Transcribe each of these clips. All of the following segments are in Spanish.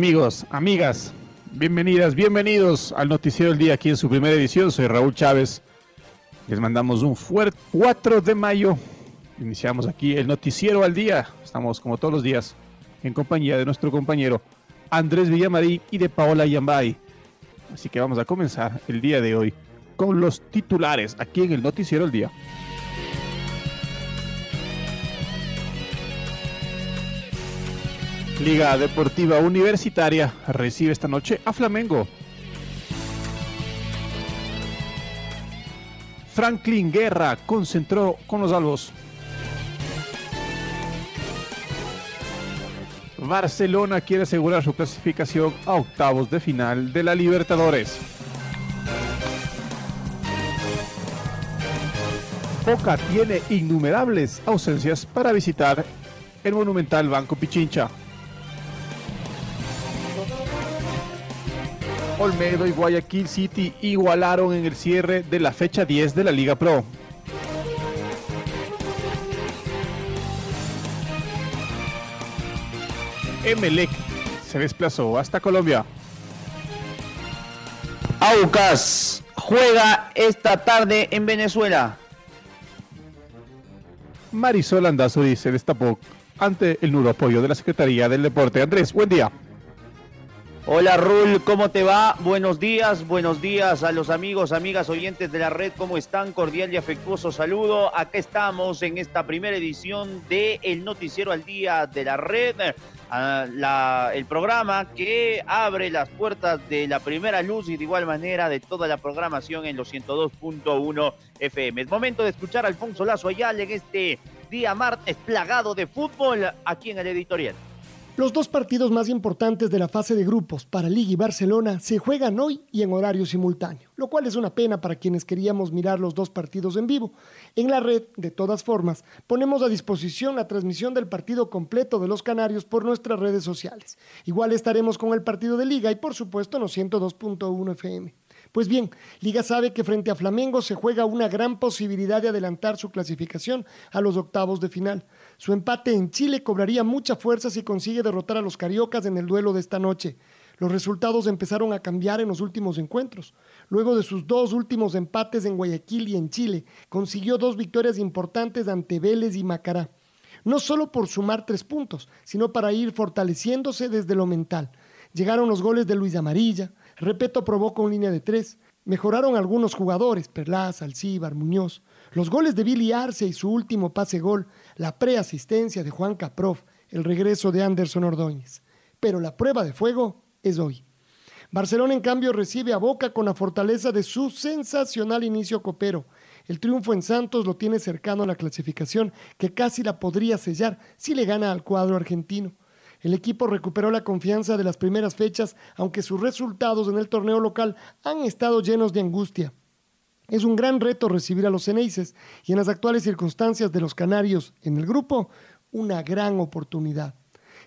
Amigos, amigas, bienvenidas, bienvenidos al Noticiero del Día aquí en su primera edición. Soy Raúl Chávez. Les mandamos un fuerte 4 de mayo. Iniciamos aquí el Noticiero al Día. Estamos como todos los días en compañía de nuestro compañero Andrés Villamarí y de Paola Yambay. Así que vamos a comenzar el día de hoy con los titulares aquí en el Noticiero del Día. Liga Deportiva Universitaria recibe esta noche a Flamengo. Franklin Guerra concentró con los albos. Barcelona quiere asegurar su clasificación a octavos de final de la Libertadores. Boca tiene innumerables ausencias para visitar el monumental Banco Pichincha. Olmedo y Guayaquil City igualaron en el cierre de la fecha 10 de la Liga Pro. Emelec se desplazó hasta Colombia. Aucas juega esta tarde en Venezuela. Marisol Andazuri se destapó ante el nudo apoyo de la Secretaría del Deporte. Andrés, buen día. Hola Rul, ¿cómo te va? Buenos días, buenos días a los amigos, amigas oyentes de la red, ¿cómo están? Cordial y afectuoso saludo. Acá estamos en esta primera edición de El Noticiero al Día de la red, ah, el programa que abre las puertas de la primera luz y de igual manera de toda la programación en los 102.1 FM. Es momento de escuchar a Alfonso Lazo Ayala en este día martes plagado de fútbol aquí en el editorial. Los dos partidos más importantes de la fase de grupos para Liga y Barcelona se juegan hoy y en horario simultáneo, lo cual es una pena para quienes queríamos mirar los dos partidos en vivo. En la red, de todas formas, ponemos a disposición la transmisión del partido completo de los Canarios por nuestras redes sociales. Igual estaremos con el partido de Liga y por supuesto en los 102.1 FM. Pues bien, Liga sabe que frente a Flamengo se juega una gran posibilidad de adelantar su clasificación a los octavos de final. Su empate en Chile cobraría mucha fuerza si consigue derrotar a los cariocas en el duelo de esta noche. Los resultados empezaron a cambiar en los últimos encuentros. Luego de sus dos últimos empates en Guayaquil y en Chile, consiguió dos victorias importantes ante Vélez y Macará. No solo por sumar tres puntos, sino para ir fortaleciéndose desde lo mental. Llegaron los goles de Luis Amarilla, Repeto probó con línea de tres. Mejoraron algunos jugadores, Perlaz, Alcíbar, Muñoz. Los goles de Billy Arce y su último pase gol, la preasistencia de Juan Caprof, el regreso de Anderson Ordóñez. Pero la prueba de fuego es hoy. Barcelona, en cambio, recibe a Boca con la fortaleza de su sensacional inicio copero. El triunfo en Santos lo tiene cercano a la clasificación, que casi la podría sellar si le gana al cuadro argentino. El equipo recuperó la confianza de las primeras fechas, aunque sus resultados en el torneo local han estado llenos de angustia. Es un gran reto recibir a los Ceneices y en las actuales circunstancias de los Canarios en el grupo, una gran oportunidad.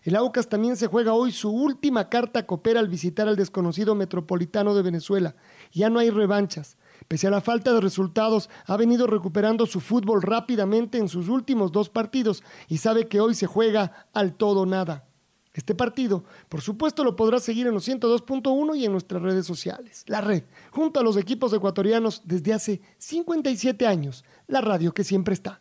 El Aucas también se juega hoy su última carta copera al visitar al desconocido metropolitano de Venezuela. Ya no hay revanchas. Pese a la falta de resultados, ha venido recuperando su fútbol rápidamente en sus últimos dos partidos y sabe que hoy se juega al todo nada. Este partido, por supuesto, lo podrás seguir en los 102.1 y en nuestras redes sociales. La red, junto a los equipos ecuatorianos desde hace 57 años, la radio que siempre está.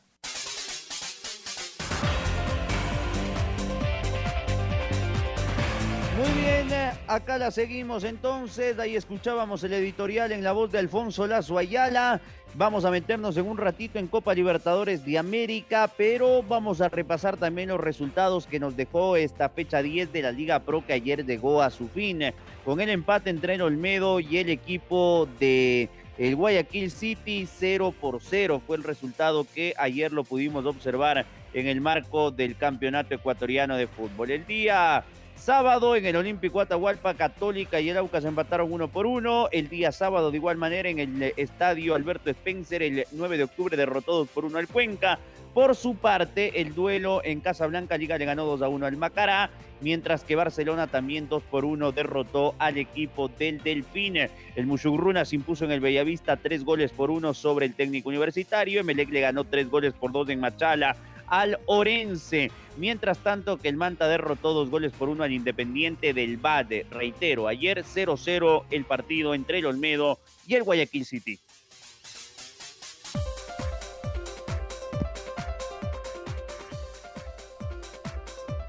Acá la seguimos entonces. Ahí escuchábamos el editorial en la voz de Alfonso Lazo Ayala. Vamos a meternos en un ratito en Copa Libertadores de América, pero vamos a repasar también los resultados que nos dejó esta fecha 10 de la Liga Pro que ayer llegó a su fin. Con el empate entre el Olmedo y el equipo de el Guayaquil City 0 por 0 fue el resultado que ayer lo pudimos observar en el marco del Campeonato Ecuatoriano de Fútbol. El día Sábado en el Olímpico Atahualpa, Católica y el Aucas empataron uno por uno. El día sábado, de igual manera, en el estadio Alberto Spencer, el 9 de octubre, derrotó 2 por 1 al Cuenca. Por su parte, el duelo en Casablanca Liga le ganó 2 a 1 al Macará, mientras que Barcelona también 2 por 1 derrotó al equipo del Delfín. El Muchugruna se impuso en el Bellavista 3 goles por 1 sobre el técnico universitario. Emelec le ganó 3 goles por 2 en Machala al Orense. Mientras tanto que el Manta derrotó dos goles por uno al Independiente del Bade. Reitero, ayer 0-0 el partido entre el Olmedo y el Guayaquil City.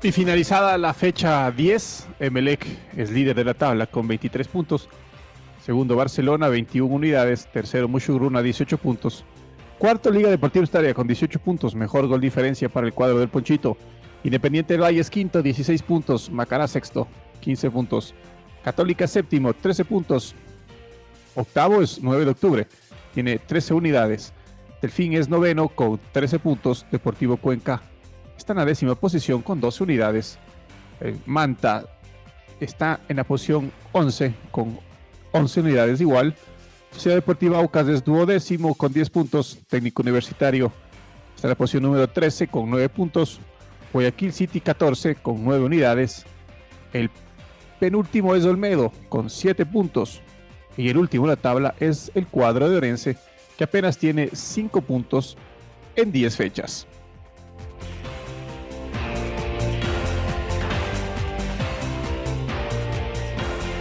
Y finalizada la fecha 10, Emelec es líder de la tabla con 23 puntos. Segundo Barcelona, 21 unidades. Tercero Mushugruna, 18 puntos. Cuarto Liga Deportiva Estaria con 18 puntos. Mejor gol diferencia para el cuadro del Ponchito. Independiente del Valle es quinto, 16 puntos. Macará sexto, 15 puntos. Católica séptimo, 13 puntos. Octavo es 9 de octubre, tiene 13 unidades. Delfín es noveno con 13 puntos. Deportivo Cuenca está en la décima posición con 12 unidades. Manta está en la posición 11 con 11 unidades igual. Sociedad Deportiva Aucas es duodécimo con 10 puntos. Técnico Universitario está en la posición número 13 con 9 puntos. Guayaquil City 14 con 9 unidades. El penúltimo es Olmedo con 7 puntos. Y el último en la tabla es el cuadro de Orense que apenas tiene 5 puntos en 10 fechas.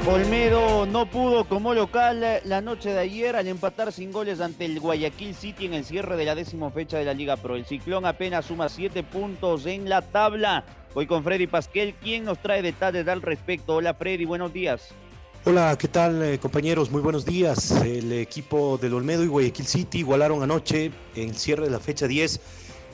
Olmedo no pudo como local la noche de ayer al empatar sin goles ante el Guayaquil City en el cierre de la décima fecha de la Liga Pro. El Ciclón apenas suma siete puntos en la tabla. Voy con Freddy Pasquel, quien nos trae detalles al respecto. Hola Freddy, buenos días. Hola, ¿qué tal eh, compañeros? Muy buenos días. El equipo del Olmedo y Guayaquil City igualaron anoche en el cierre de la fecha 10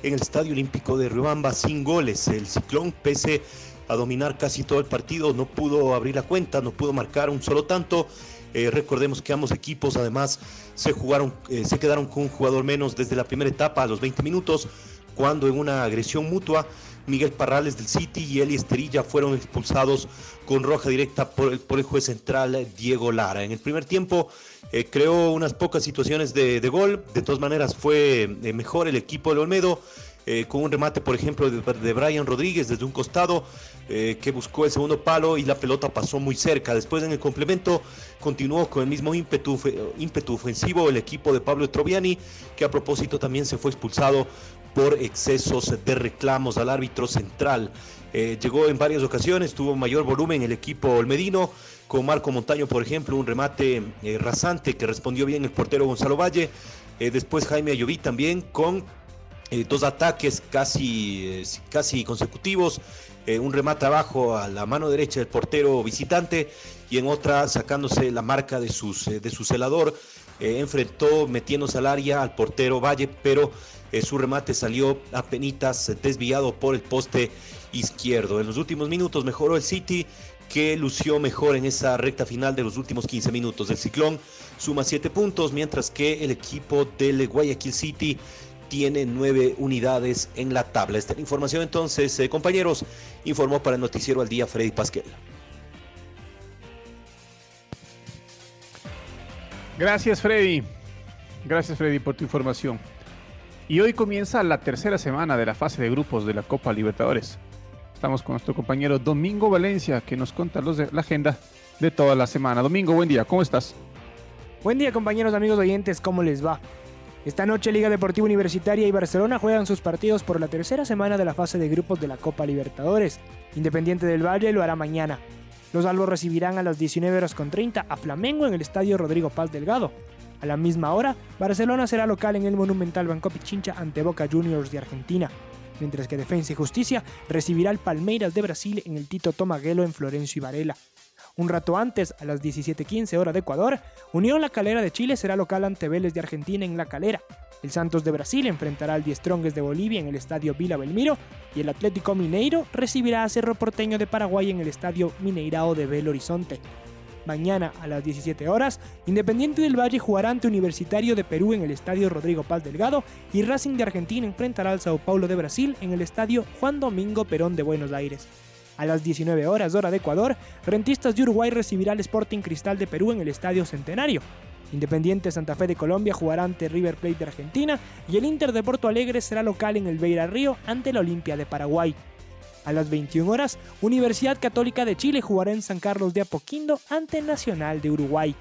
en el Estadio Olímpico de Riobamba sin goles. El Ciclón, pese a dominar casi todo el partido, no pudo abrir la cuenta, no pudo marcar un solo tanto. Eh, recordemos que ambos equipos además se jugaron, eh, se quedaron con un jugador menos desde la primera etapa a los 20 minutos, cuando en una agresión mutua Miguel Parrales del City y Eli Esterilla fueron expulsados con roja directa por el, por el juez central Diego Lara. En el primer tiempo eh, creó unas pocas situaciones de, de, gol, de todas maneras fue mejor el equipo del Olmedo. Eh, con un remate, por ejemplo, de, de Brian Rodríguez desde un costado, eh, que buscó el segundo palo y la pelota pasó muy cerca. Después en el complemento continuó con el mismo ímpetu, ímpetu ofensivo el equipo de Pablo Troviani, que a propósito también se fue expulsado por excesos de reclamos al árbitro central. Eh, llegó en varias ocasiones, tuvo mayor volumen el equipo olmedino, con Marco Montaño, por ejemplo, un remate rasante que respondió bien el portero Gonzalo Valle. Después Jaime Ayoví también con eh, dos ataques casi, eh, casi consecutivos, eh, un remate abajo a la mano derecha del portero visitante y en otra sacándose la marca de, sus, de su celador, enfrentó metiéndose al área al portero Valle, pero su remate salió apenas desviado por el poste izquierdo. En los últimos minutos mejoró el City que lució mejor en esa recta final de los últimos 15 minutos. El Ciclón suma 7 puntos, mientras que el equipo del Guayaquil City tiene nueve unidades en la tabla. Esta información entonces, eh, compañeros, informó para el noticiero al día Freddy Pasquel. Gracias Freddy. Gracias Freddy por tu información. Y hoy comienza la tercera semana de la fase de grupos de la Copa Libertadores. Estamos con nuestro compañero Domingo Valencia que nos cuenta los de la agenda de toda la semana. Domingo, buen día, ¿cómo estás? Buen día compañeros, amigos oyentes, ¿cómo les va? Esta noche Liga Deportiva Universitaria y Barcelona juegan sus partidos por la tercera semana de la fase de grupos de la Copa Libertadores. Independiente del Valle lo hará mañana. Los albos recibirán a las 19 horas con 30 a Flamengo en el Estadio Rodrigo Paz Delgado. A la misma hora, Barcelona será local en el monumental Banco Pichincha ante Boca Juniors de Argentina. mientras que Defensa y Justicia recibirá al Palmeiras de Brasil en el Tito Tomaguelo en Florencio y Varela. Un rato antes, a las 17.15 hora de Ecuador, Unión La Calera de Chile será local ante Vélez de Argentina en La Calera. El Santos de Brasil enfrentará al Die Strongest de Bolivia en el estadio Vila Belmiro y el Atlético Mineiro recibirá a Cerro Porteño de Paraguay en el estadio Mineirao de Belo Horizonte. Mañana a las 17 horas, Independiente del Valle jugará ante Universitario de Perú en el estadio Rodrigo Paz Delgado y Racing de Argentina enfrentará al Sao Paulo de Brasil en el estadio Juan Domingo Perón de Buenos Aires. A las 19 horas hora de Ecuador, Rentistas de Uruguay recibirá al Sporting Cristal de Perú en el Estadio Centenario. Independiente Santa Fe de Colombia jugará ante River Plate de Argentina y el Inter de Porto Alegre será local en el Beira Río ante la Olimpia de Paraguay. A las 21 horas, Universidad Católica de Chile jugará en San Carlos de Apoquindo ante Nacional de Uruguay.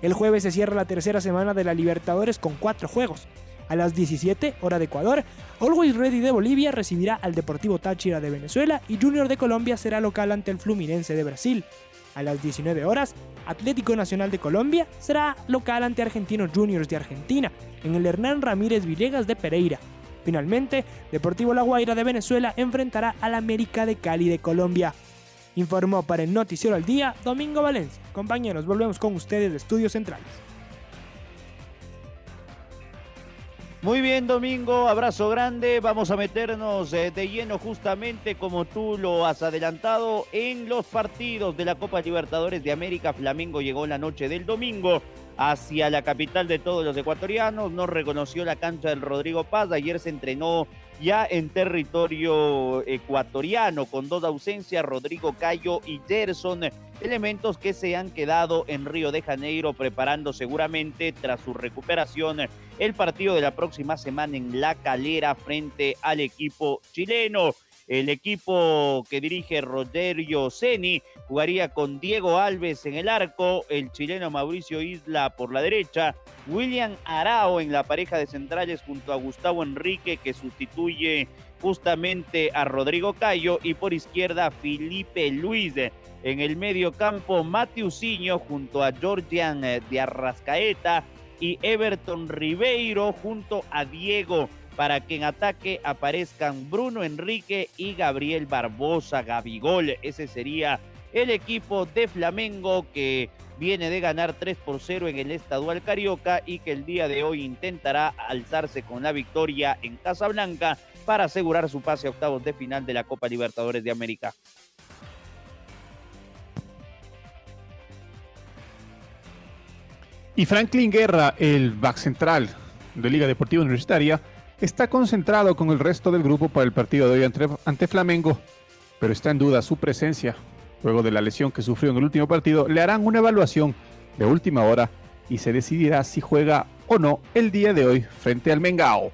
El jueves se cierra la tercera semana de la Libertadores con cuatro juegos. A las 17, hora de Ecuador, Always Ready de Bolivia recibirá al Deportivo Táchira de Venezuela y Junior de Colombia será local ante el Fluminense de Brasil. A las 19 horas, Atlético Nacional de Colombia será local ante Argentinos Juniors de Argentina en el Hernán Ramírez Villegas de Pereira. Finalmente, Deportivo La Guaira de Venezuela enfrentará al América de Cali de Colombia. Informó para el Noticiero al Día Domingo Valencia. Compañeros, volvemos con ustedes de Estudios Centrales. Muy bien, Domingo, abrazo grande. Vamos a meternos eh, de lleno justamente como tú lo has adelantado en los partidos de la Copa Libertadores de América. Flamengo llegó la noche del domingo hacia la capital de todos los ecuatorianos. No reconoció la cancha del Rodrigo Paz. Ayer se entrenó ya en territorio ecuatoriano con dos ausencias, Rodrigo Cayo y Gerson, elementos que se han quedado en Río de Janeiro preparando seguramente tras su recuperación el partido de la próxima semana en La Calera frente al equipo chileno. El equipo que dirige Rogerio Ceni jugaría con Diego Alves en el arco, el chileno Mauricio Isla por la derecha, William Arao en la pareja de centrales junto a Gustavo Enrique que sustituye justamente a Rodrigo Cayo y por izquierda Felipe Luis. En el medio campo Mateusinho junto a Georgian de Arrascaeta y Everton Ribeiro junto a Diego para que en ataque aparezcan Bruno Enrique y Gabriel Barbosa Gabigol. Ese sería el equipo de Flamengo que viene de ganar 3 por 0 en el estadual Carioca y que el día de hoy intentará alzarse con la victoria en Casablanca para asegurar su pase a octavos de final de la Copa Libertadores de América. Y Franklin Guerra, el back central de Liga Deportiva Universitaria, está concentrado con el resto del grupo para el partido de hoy ante, Flamengo, pero está en duda su presencia. Luego de la lesión que sufrió en el último partido, le harán una evaluación de última hora y se decidirá si juega o no el día de hoy frente al Mengao.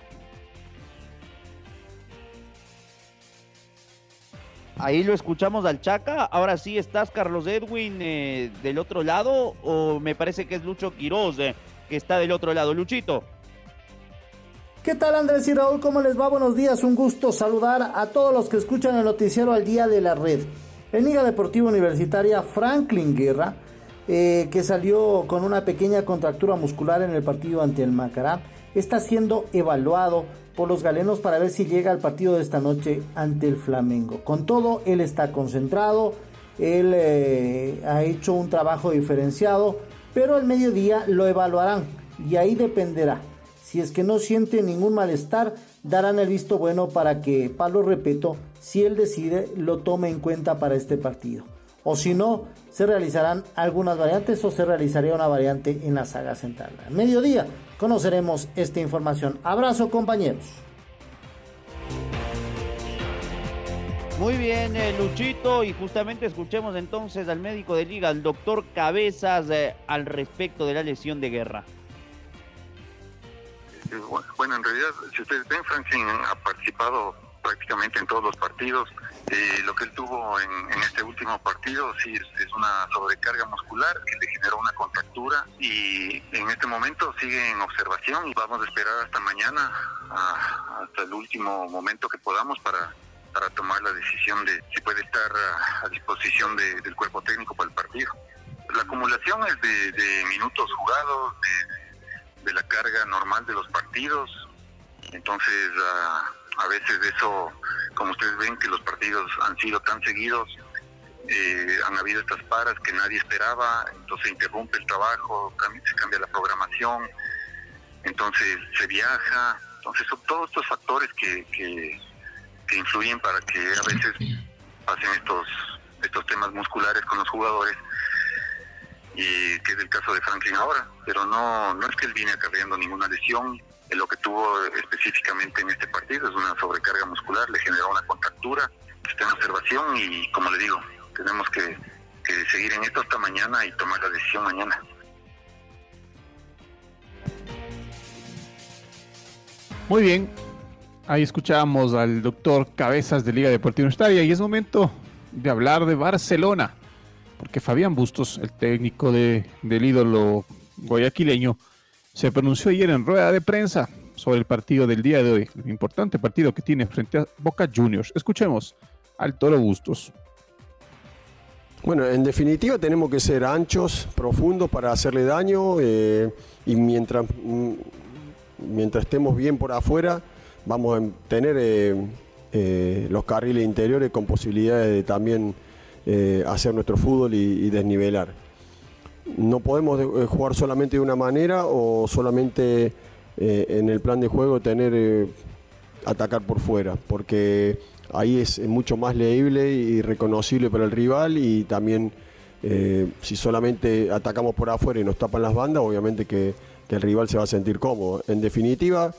Ahí lo escuchamos al Chaca. Ahora sí estás, Carlos Edwin, eh, del otro lado, o me parece que es Lucho Quiroz eh, que está del otro lado. Luchito. ¿Qué tal Andrés y Raúl? ¿Cómo les va? Buenos días, un gusto saludar a todos los que escuchan el noticiero al día de la red. En Liga Deportiva Universitaria, Franklin Guerra, eh, que salió con una pequeña contractura muscular en el partido ante el Macará, está siendo evaluado por los galenos para ver si llega al partido de esta noche ante el Flamengo. Con todo, él está concentrado, él eh, ha hecho un trabajo diferenciado, pero al mediodía lo evaluarán y ahí dependerá. Si es que no siente ningún malestar, darán el visto bueno para que Pablo Repeto, si él decide, lo tome en cuenta para este partido. O si no, se realizarán algunas variantes o se realizaría una variante en la saga central. Al mediodía conoceremos esta información. Abrazo compañeros. Muy bien, eh, Luchito, y justamente escuchemos entonces al médico de liga, al doctor Cabezas, eh, al respecto de la lesión de guerra. Bueno, en realidad, si ustedes ven, Franklin ha participado prácticamente en todos los partidos. Eh, lo que él tuvo en, este último partido sí es, una sobrecarga muscular que le generó una contractura y en este momento sigue en observación y vamos a esperar hasta mañana, hasta el último momento que podamos para, para tomar la decisión de si puede estar a, disposición del cuerpo técnico para el partido. La acumulación es de, minutos jugados, de, de, la carga normal de los partidos, entonces... Uh, a veces eso, como ustedes ven que los partidos han sido tan seguidos, eh, han habido estas paras que nadie esperaba, entonces interrumpe el trabajo, se cambia la programación, entonces se viaja, entonces son todos estos factores que, que, influyen para que a veces pasen estos estos temas musculares con los jugadores y que es el caso de Franklin ahora, pero no no es que él viene acarreando ninguna lesión, lo que tuvo específicamente en este partido es una sobrecarga muscular, le generó una contractura, está en observación y como le digo, tenemos que, seguir en esto hasta mañana y tomar la decisión mañana. Muy bien, ahí escuchábamos al doctor Cabezas de Liga Deportiva Universitaria y es momento de hablar de Barcelona, porque Fabián Bustos, el técnico de, del ídolo guayaquileño, se pronunció ayer en rueda de prensa sobre el partido del día de hoy, el importante partido que tiene frente a Boca Juniors. Escuchemos al Toro Bustos. Bueno, en definitiva tenemos que ser anchos, profundos para hacerle daño eh, y mientras, mm, mientras estemos bien por afuera vamos a tener eh, eh, los carriles interiores con posibilidades de también hacer nuestro fútbol y, desnivelar. No podemos jugar solamente de una manera o solamente en el plan de juego tener atacar por fuera, porque ahí es, mucho más leíble y reconocible para el rival y también eh, si solamente atacamos por afuera y nos tapan las bandas, obviamente que, el rival se va a sentir cómodo. En definitiva,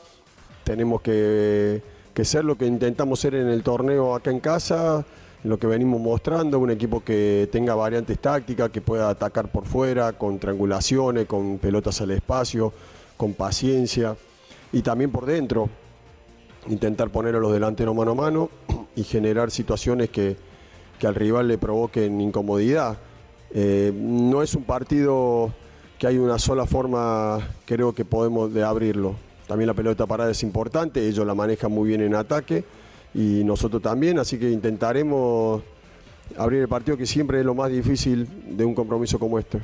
tenemos que, ser lo que intentamos ser en el torneo acá en casa, lo que venimos mostrando, un equipo que tenga variantes tácticas, que pueda atacar por fuera, con triangulaciones, con pelotas al espacio, con paciencia y también por dentro, intentar poner a los delanteros mano a mano y generar situaciones que, al rival le provoquen incomodidad. Eh, no es un partido que hay una sola forma, creo que podemos de abrirlo. También la pelota parada es importante, ellos la manejan muy bien en ataque y nosotros también, así que intentaremos abrir el partido que siempre es lo más difícil de un compromiso como este.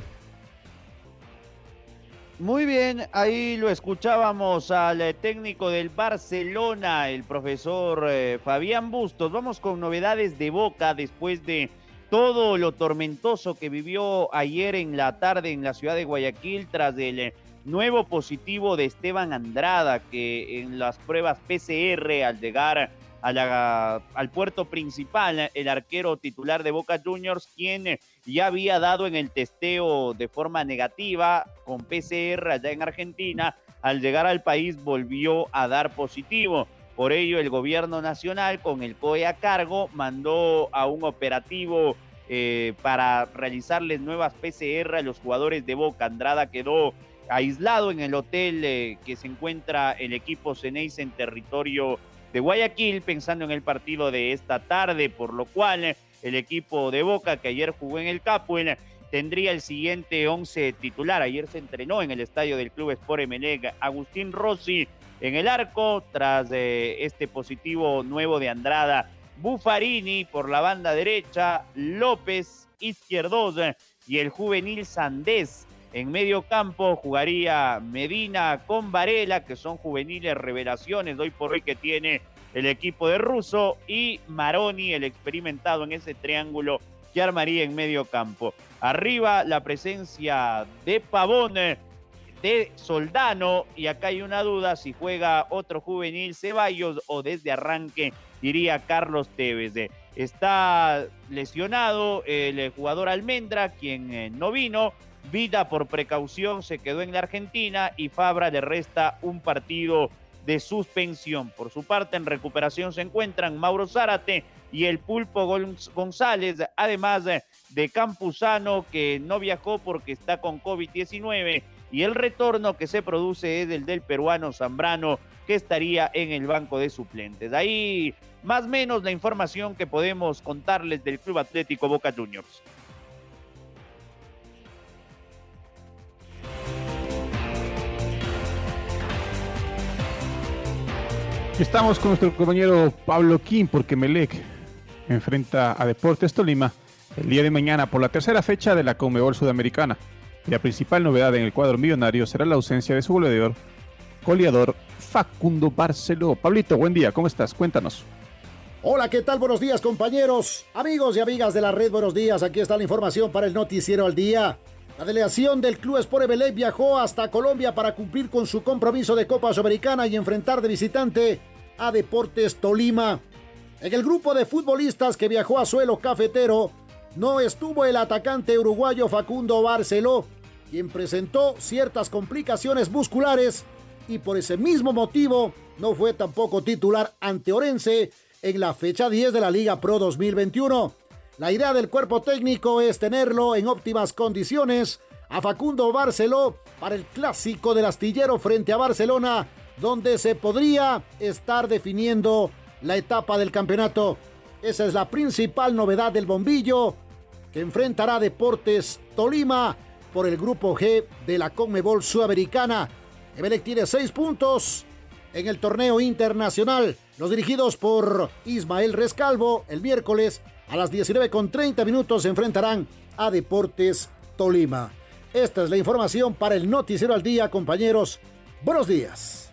Muy bien, ahí lo escuchábamos al eh, técnico del Barcelona, el profesor eh, Fabián Bustos. Vamos con novedades de Boca después de todo lo tormentoso que vivió ayer en la tarde en la ciudad de Guayaquil tras el eh, nuevo positivo de Esteban Andrada, que en las pruebas PCR al llegar al puerto principal, el arquero titular de Boca Juniors, quien ya había dado en el testeo de forma negativa con PCR allá en Argentina, al llegar al país volvió a dar positivo. Por ello, el gobierno nacional, con el COE a cargo, mandó a un operativo eh, para realizarles nuevas PCR a los jugadores de Boca. Andrada quedó aislado en el hotel eh, que se encuentra el equipo Ceneis en territorio de Guayaquil pensando en el partido de esta tarde, por lo cual el equipo de Boca que ayer jugó en el Capuel tendría el siguiente 11 titular. Ayer se entrenó en el estadio del Club Sport Emelec Agustín Rossi en el arco tras eh, este positivo nuevo de Andrada. Buffarini por la banda derecha, López izquierdos y el juvenil Sandés en medio campo jugaría Medina con Varela, que son juveniles revelaciones hoy por hoy que tiene el equipo de Russo, y Maroni, el experimentado en ese triángulo que armaría en medio campo. Arriba la presencia de Pavón, de Soldano, y acá hay una duda si juega otro juvenil Ceballos o desde arranque diría Carlos Tevez. Está lesionado el jugador Almendra, quien eh, no vino, Vida por precaución se quedó en la Argentina y Fabra le resta un partido de suspensión. Por su parte, en recuperación se encuentran Mauro Zárate y el Pulpo González, además de Campuzano, que no viajó porque está con COVID-19, y el retorno que se produce es el del peruano Zambrano, que estaría en el banco de suplentes. Ahí más o menos la información que podemos contarles del Club Atlético Boca Juniors. Estamos con nuestro compañero Pablo Kim porque Melec enfrenta a Deportes Tolima el día de mañana por la tercera fecha de la Conmebol Sudamericana. Y la principal novedad en el cuadro millonario será la ausencia de su goleador goleador Facundo Barceló. Pablito, buen día, ¿cómo estás? Cuéntanos. Hola, ¿qué tal? Buenos días, compañeros, amigos y amigas de la red. Buenos días. Aquí está la información para el Noticiero al Día. La delegación del Club Sport Emelec viajó hasta Colombia para cumplir con su compromiso de Copa Sudamericana y enfrentar de visitante a Deportes Tolima. En el grupo de futbolistas que viajó a suelo cafetero, no estuvo el atacante uruguayo Facundo Barceló, quien presentó ciertas complicaciones musculares y por ese mismo motivo no fue tampoco titular ante Orense en la fecha 10 de la Liga Pro 2021. La idea del cuerpo técnico es tenerlo en óptimas condiciones a Facundo Barceló para el clásico del astillero frente a Barcelona, donde se podría estar definiendo la etapa del campeonato. Esa es la principal novedad del bombillo que enfrentará Deportes Tolima por el grupo G de la Conmebol Sudamericana. Emelec tiene seis puntos en el torneo internacional. Los dirigidos por Ismael Rescalvo el miércoles a las 19.30 minutos se enfrentarán a Deportes Tolima. Esta es la información para el Noticiero al Día, compañeros. Buenos días.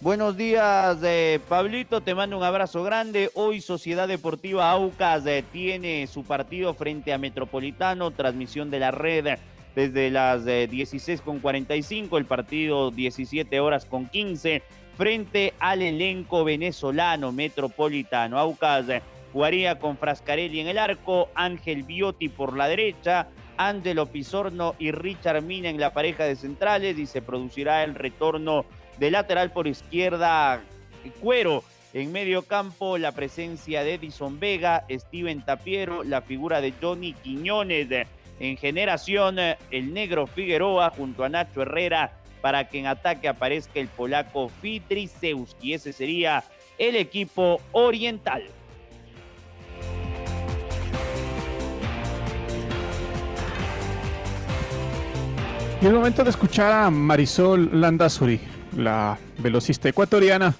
Buenos días, eh, Pablito. Te mando un abrazo grande. Hoy Sociedad Deportiva Aucas eh, tiene su partido frente a Metropolitano, transmisión de la red desde las 16.45, eh, el partido 17 horas con 15, frente al elenco venezolano Metropolitano. Aucas eh, jugaría con Frascarelli en el arco, Ángel Biotti por la derecha, Angelo Pizorno y Richard Mina en la pareja de centrales y se producirá el retorno de lateral por izquierda Cuero. En medio campo, la presencia de Edison Vega, Steven Tapiero, la figura de Johnny Quiñones en generación el negro Figueroa junto a Nacho Herrera para que en ataque aparezca el polaco Fitriceuski. Ese sería el equipo oriental. Y el momento de escuchar a Marisol Landazuri, la velocista ecuatoriana,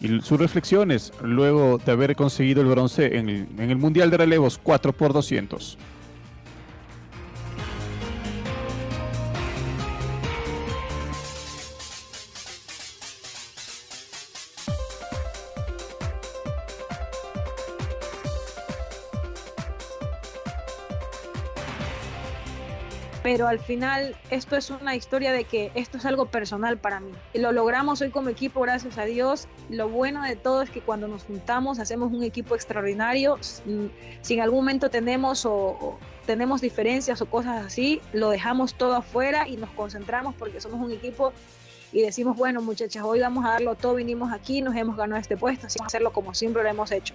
y sus reflexiones luego de haber conseguido el bronce en el, en el Mundial de Relevos 4 pero al final esto es una historia de que esto es algo personal para mí. Lo logramos hoy como equipo, gracias a Dios. Lo bueno de todo es que cuando nos juntamos hacemos un equipo extraordinario. Si en algún momento tenemos o, tenemos diferencias o cosas así, lo dejamos todo afuera y nos concentramos porque somos un equipo y decimos, bueno muchachas, hoy vamos a darlo todo, vinimos aquí, nos hemos ganado este puesto, así vamos a hacerlo como siempre lo hemos hecho.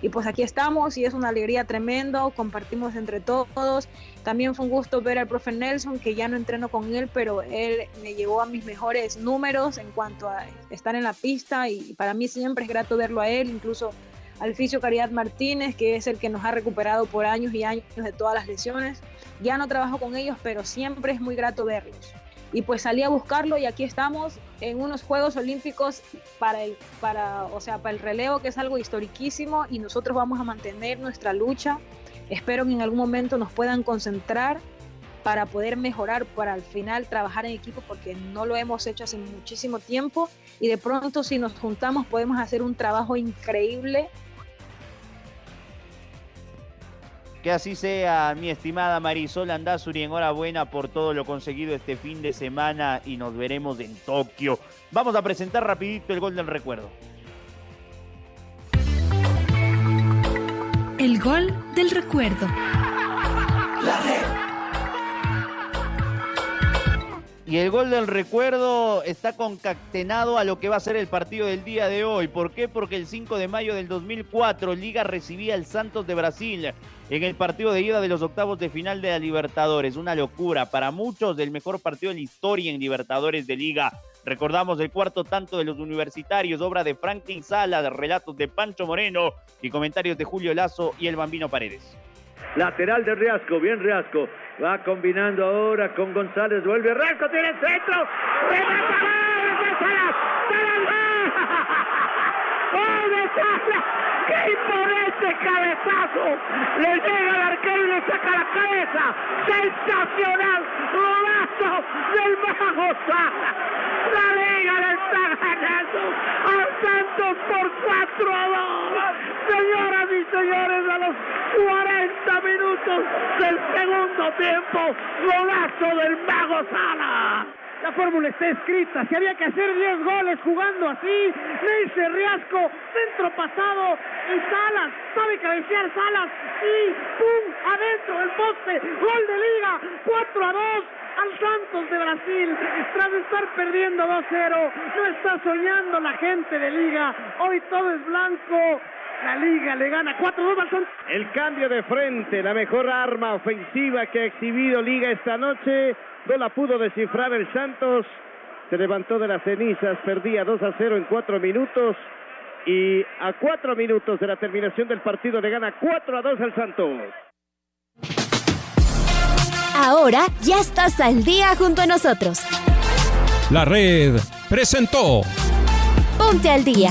Y pues aquí estamos y es una alegría tremenda, compartimos entre todos. También fue un gusto ver al profe Nelson, que ya no entreno con él, pero él me llevó a mis mejores números en cuanto a estar en la pista y para mí siempre es grato verlo a él, incluso al fisio Caridad Martínez, que es el que nos ha recuperado por años y años de todas las lesiones. Ya no trabajo con ellos, pero siempre es muy grato verlos y pues salí a buscarlo y aquí estamos en unos Juegos Olímpicos para el, para, o sea, para el relevo, que es algo historiquísimo y nosotros vamos a mantener nuestra lucha. Espero que en algún momento nos puedan concentrar para poder mejorar, para al final trabajar en equipo, porque no lo hemos hecho hace muchísimo tiempo y de pronto si nos juntamos podemos hacer un trabajo increíble Que así sea, mi estimada Marisol Andazuri, enhorabuena por todo lo conseguido este fin de semana y nos veremos en Tokio. Vamos a presentar rapidito el gol del recuerdo. El gol del recuerdo. Y el gol del recuerdo está concatenado a lo que va a ser el partido del día de hoy. ¿Por qué? Porque el 5 de mayo del 2004 Liga recibía al Santos de Brasil en el partido de ida de los octavos de final de la Libertadores. Una locura. Para muchos, el mejor partido de la historia en Libertadores de Liga. Recordamos el cuarto tanto de los universitarios, obra de Franklin Sala, relatos de Pancho Moreno y comentarios de Julio Lazo y el Bambino Paredes. Lateral de Riasco, bien Riasco. Va combinando ahora con González. Vuelve Riasco, tiene el centro. ¡Qué imponente cabezazo! Le llega al arquero y le saca la cabeza. ¡Sensacional! ¡Golazo del Bajo Sala! La Liga le está ganando a Santos por 4 a 2. Señoras y señores, a los 40 del segundo tiempo, golazo del Mago Sala. La fórmula está escrita, si había que hacer 10 goles jugando así, Neise Riasco, centro pasado, y Salas, sabe cabecear Salas, y ¡pum! adentro del poste, gol de liga, 4 a 2 al Santos de Brasil, tras estar perdiendo 2-0, no está soñando la gente de liga, hoy todo es blanco, la liga le gana 4-2 al Santos. El cambio de frente, la mejor arma ofensiva que ha exhibido Liga esta noche. No la pudo descifrar el Santos. Se levantó de las cenizas, perdía 2 a 0 en 4 minutos. Y a 4 minutos de la terminación del partido le gana 4 a 2 al Santos. Ahora ya estás al día junto a nosotros. La red presentó Ponte al día.